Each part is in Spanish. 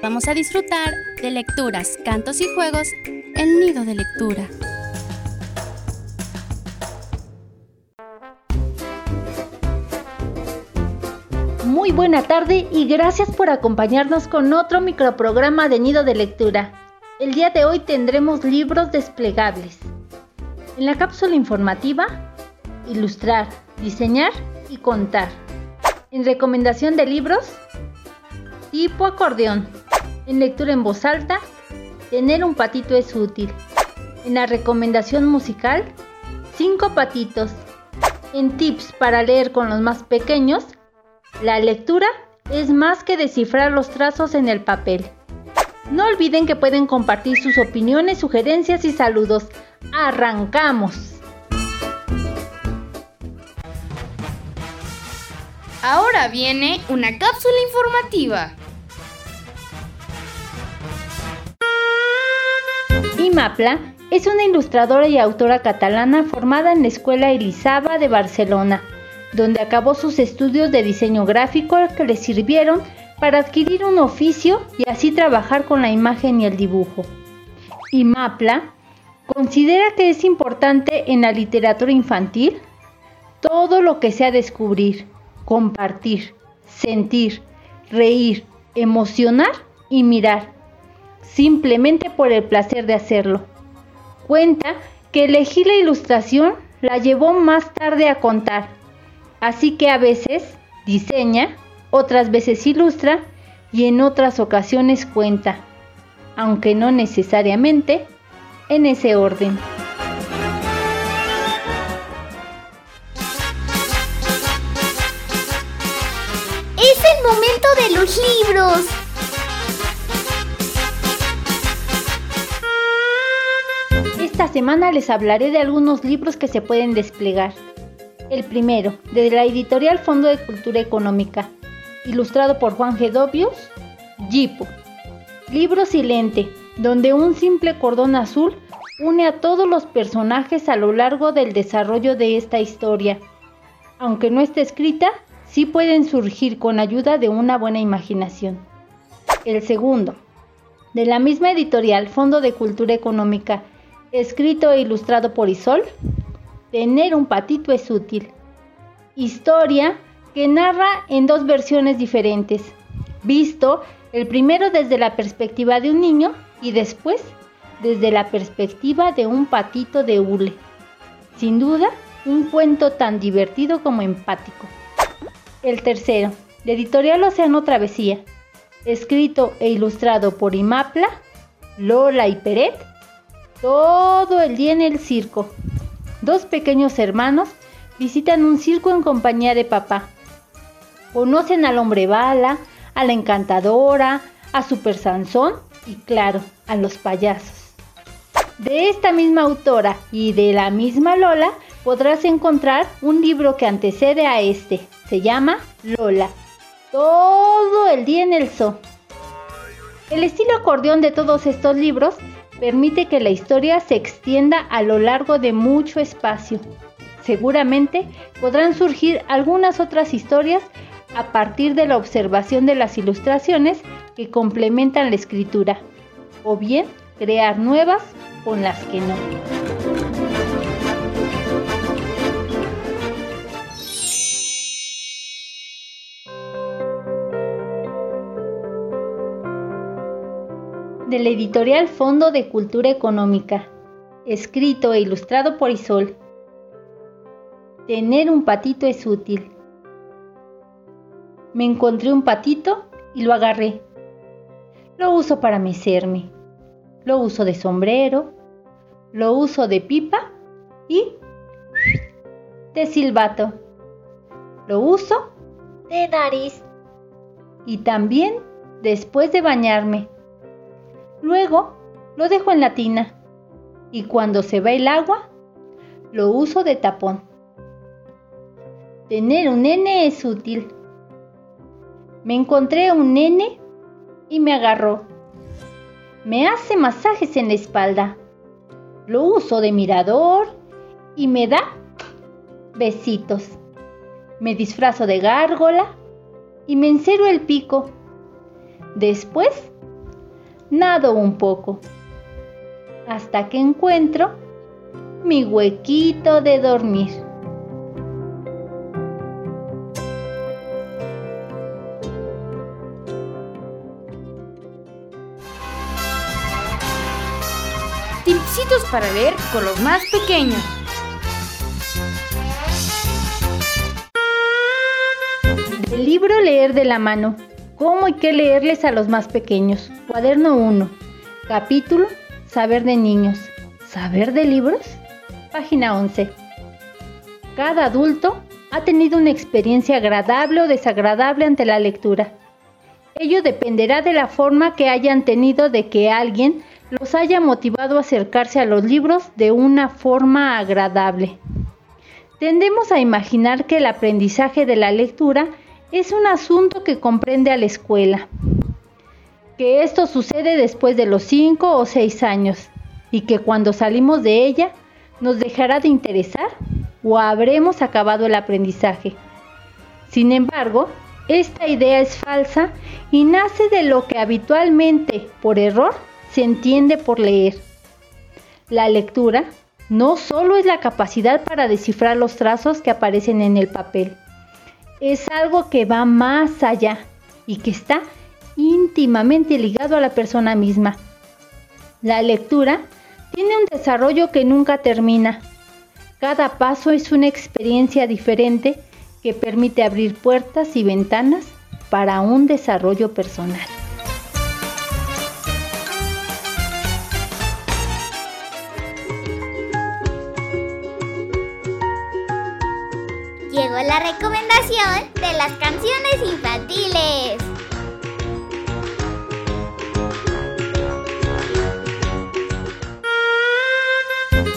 Vamos a disfrutar de lecturas, cantos y juegos El Nido de Lectura. Muy buena tarde y gracias por acompañarnos con otro microprograma de Nido de Lectura. El día de hoy tendremos libros desplegables. En la cápsula informativa, ilustrar, diseñar y contar. En recomendación de libros, tipo acordeón. En lectura en voz alta, tener un patito es útil. En la recomendación musical, cinco patitos. En tips para leer con los más pequeños, la lectura es más que descifrar los trazos en el papel. No olviden que pueden compartir sus opiniones, sugerencias y saludos. ¡Arrancamos! Ahora viene una cápsula informativa. Imapla es una ilustradora y autora catalana formada en la Escuela Elisaba de Barcelona, donde acabó sus estudios de diseño gráfico que le sirvieron para adquirir un oficio y así trabajar con la imagen y el dibujo. Imapla considera que es importante en la literatura infantil todo lo que sea descubrir, compartir, sentir, reír, emocionar y mirar, simplemente por el placer de hacerlo. Cuenta que elegir la ilustración la llevó más tarde a contar, así que a veces diseña, otras veces ilustra y en otras ocasiones cuenta, aunque no necesariamente en ese orden. momento de los libros. Esta semana les hablaré de algunos libros que se pueden desplegar. El primero, de la editorial Fondo de Cultura Económica, ilustrado por Juan Gedovius, Jipo. Libro silente, donde un simple cordón azul une a todos los personajes a lo largo del desarrollo de esta historia. Aunque no esté escrita, sí pueden surgir con ayuda de una buena imaginación. El segundo, de la misma editorial Fondo de Cultura Económica, escrito e ilustrado por Isol, Tener un patito es útil. Historia que narra en dos versiones diferentes, visto el primero desde la perspectiva de un niño y después desde la perspectiva de un patito de hule. Sin duda, un cuento tan divertido como empático. El tercero, de editorial Océano Travesía, escrito e ilustrado por Imapla, Lola y Peret, todo el día en el circo. Dos pequeños hermanos visitan un circo en compañía de papá. Conocen al hombre bala, a la encantadora, a Super Sansón y claro, a los payasos. De esta misma autora y de la misma Lola podrás encontrar un libro que antecede a este. Se llama Lola. Todo el día en el zoo. El estilo acordeón de todos estos libros permite que la historia se extienda a lo largo de mucho espacio. Seguramente podrán surgir algunas otras historias a partir de la observación de las ilustraciones que complementan la escritura, o bien crear nuevas con las que no. Del editorial Fondo de Cultura Económica, escrito e ilustrado por Isol. Tener un patito es útil. Me encontré un patito y lo agarré. Lo uso para mecerme. Lo uso de sombrero. Lo uso de pipa y de silbato. Lo uso de nariz. Y también después de bañarme. Luego lo dejo en la tina y cuando se va el agua lo uso de tapón. Tener un nene es útil. Me encontré un nene y me agarró. Me hace masajes en la espalda. Lo uso de mirador y me da besitos. Me disfrazo de gárgola y me encero el pico. Después nado un poco, hasta que encuentro mi huequito de dormir. Tipsitos para leer con los más pequeños. El libro Leer de la mano. ¿Cómo hay que leerles a los más pequeños? Cuaderno 1. Capítulo Saber de niños. ¿Saber de libros? Página 11. Cada adulto ha tenido una experiencia agradable o desagradable ante la lectura. Ello dependerá de la forma que hayan tenido de que alguien los haya motivado a acercarse a los libros de una forma agradable. Tendemos a imaginar que el aprendizaje de la lectura es un asunto que comprende a la escuela, que esto sucede después de los 5 o 6 años y que cuando salimos de ella nos dejará de interesar o habremos acabado el aprendizaje. Sin embargo, esta idea es falsa y nace de lo que habitualmente, por error, se entiende por leer. La lectura no solo es la capacidad para descifrar los trazos que aparecen en el papel, es algo que va más allá y que está íntimamente ligado a la persona misma. La lectura tiene un desarrollo que nunca termina. Cada paso es una experiencia diferente que permite abrir puertas y ventanas para un desarrollo personal. La recomendación de las canciones infantiles.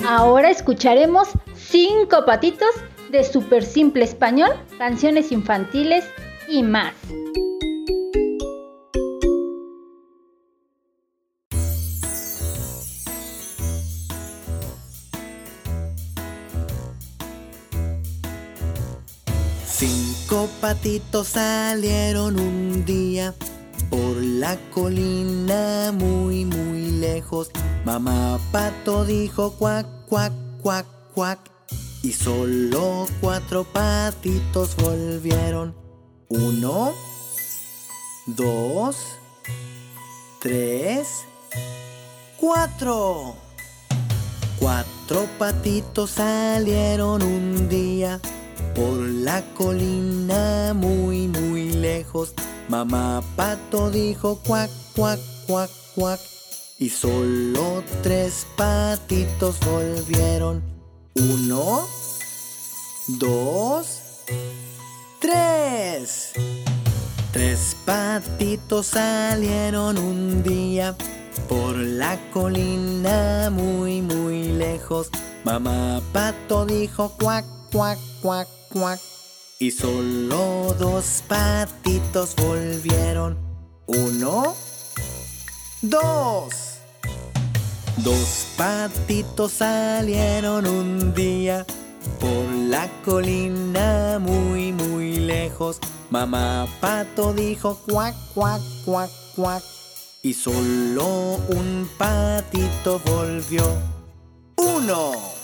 Ahora escucharemos cinco patitos de Super Simple Español, canciones infantiles y más. Cinco patitos salieron un día por la colina muy muy lejos. Mamá pato dijo cuac, cuac, cuac, cuac. Y solo cuatro patitos volvieron. Uno, dos, tres, cuatro. Cuatro patitos salieron un día por la colina muy muy lejos. Mamá pato dijo cuac, cuac, cuac, cuac. Y solo tres patitos volvieron. Uno, dos, tres. Tres patitos salieron un día por la colina muy muy lejos. Mamá pato dijo cuac, cuac, cuac, Y solo dos patitos volvieron. Uno, dos. Dos patitos salieron un día por la colina muy muy lejos. Mamá pato dijo cuac, cuac, cuac, cuac. Y solo un patito volvió. Uno.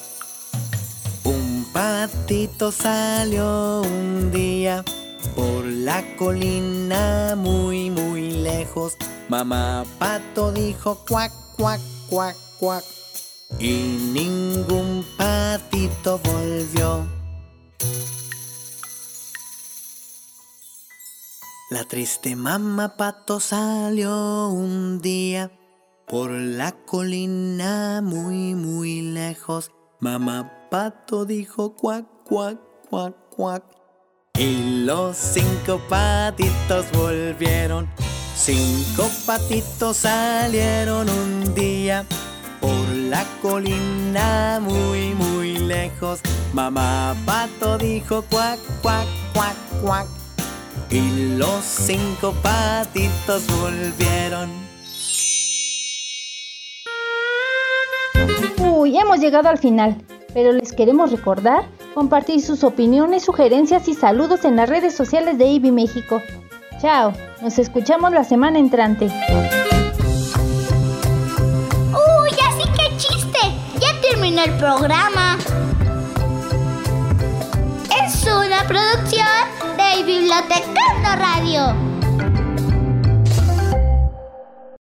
Patito salió un día por la colina muy muy lejos. Mamá pato dijo cuac, cuac, cuac, cuac. Y ningún patito volvió. La triste mamá pato salió un día por la colina muy muy lejos. Mamá pato dijo cuac, cuac, cuac, cuac. Y los cinco patitos volvieron. Cinco patitos salieron un día por la colina muy muy lejos. Mamá pato dijo cuac, cuac, cuac, cuac. Y los cinco patitos volvieron. Hoy hemos llegado al final, pero les queremos recordar compartir sus opiniones, sugerencias y saludos en las redes sociales de IBI México. Chao, nos escuchamos la semana entrante. ¡Uy, así que chiste! Ya terminó el programa. Es una producción de Bibliotecando Radio.